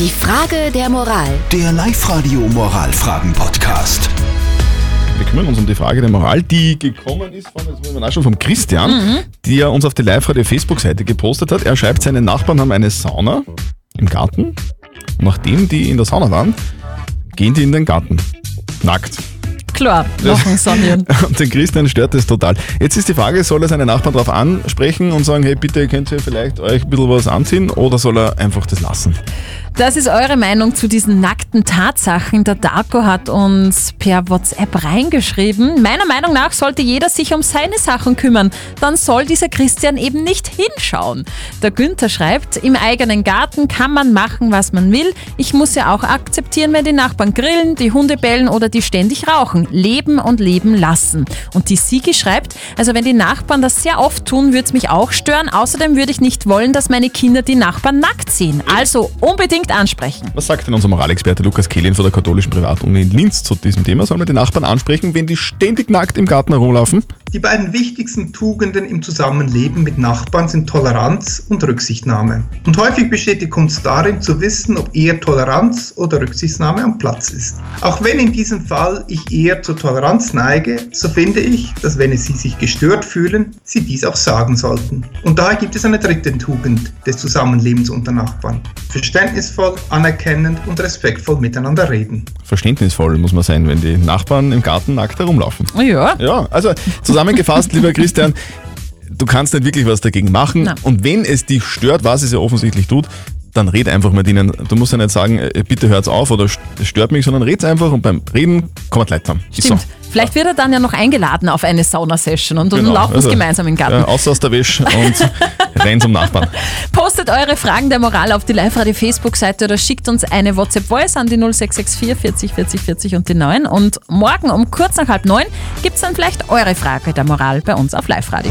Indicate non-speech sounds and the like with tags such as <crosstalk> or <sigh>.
Die Frage der Moral. Der Live-Radio Moralfragen-Podcast. Wir kümmern uns um die Frage der Moral, die gekommen ist von, jetzt muss man nachschauen, vom Christian, die er uns auf der Live-Radio Facebook-Seite gepostet hat. Er schreibt, seine Nachbarn haben eine Sauna im Garten. Und nachdem die in der Sauna waren, gehen die in den Garten. Nackt. Klar, machen Sonjan. <laughs> Und den Christian stört das total. Jetzt ist die Frage, soll er seine Nachbarn darauf ansprechen und sagen, hey, bitte könnt ihr vielleicht euch ein bisschen was anziehen oder soll er einfach das lassen? Das ist eure Meinung zu diesen nackten Tatsachen. Der Darko hat uns per WhatsApp reingeschrieben. Meiner Meinung nach sollte jeder sich um seine Sachen kümmern. Dann soll dieser Christian eben nicht hinschauen. Der Günther schreibt, im eigenen Garten kann man machen, was man will. Ich muss ja auch akzeptieren, wenn die Nachbarn grillen, die Hunde bellen oder die ständig rauchen. Leben und leben lassen. Und die Sigi schreibt, also wenn die Nachbarn das sehr oft tun, würde es mich auch stören. Außerdem würde ich nicht wollen, dass meine Kinder die Nachbarn nackt sehen. Also unbedingt ansprechen. Was sagt denn unser Moralexperte Lukas Kehlin von der katholischen Privatuni in Linz zu diesem Thema? Sollen wir die Nachbarn ansprechen, wenn die ständig nackt im Garten herumlaufen? Die beiden wichtigsten Tugenden im Zusammenleben mit Nachbarn sind Toleranz und Rücksichtnahme. Und häufig besteht die Kunst darin, zu wissen, ob eher Toleranz oder Rücksichtnahme am Platz ist. Auch wenn in diesem Fall ich eher zur Toleranz neige, so finde ich, dass wenn Sie sich gestört fühlen, Sie dies auch sagen sollten. Und daher gibt es eine dritte Tugend des Zusammenlebens unter Nachbarn. Verständnisvoll, anerkennend und respektvoll miteinander reden. Verständnisvoll muss man sein, wenn die Nachbarn im Garten nackt herumlaufen. Ja, Ja, also zusammengefasst, lieber Christian, du kannst nicht wirklich was dagegen machen. Nein. Und wenn es dich stört, was es ja offensichtlich tut, dann red einfach mit ihnen. Du musst ja nicht sagen, äh, bitte hört's auf oder stört mich, sondern red's einfach und beim Reden die Leute. Ist stimmt. So. Vielleicht wird er dann ja noch eingeladen auf eine Sauna-Session und dann Genau, laufen also, sie gemeinsam im Garten. Ja, außer aus der Wäsche und <laughs> rein zum Nachbarn. Postet eure Fragen der Moral auf die Live-Radio Facebook-Seite oder schickt uns eine WhatsApp-Voice an die 0664 40 40 40 und die 9. Und morgen um kurz nach halb neun gibt es dann vielleicht eure Frage der Moral bei uns auf Live-Radio.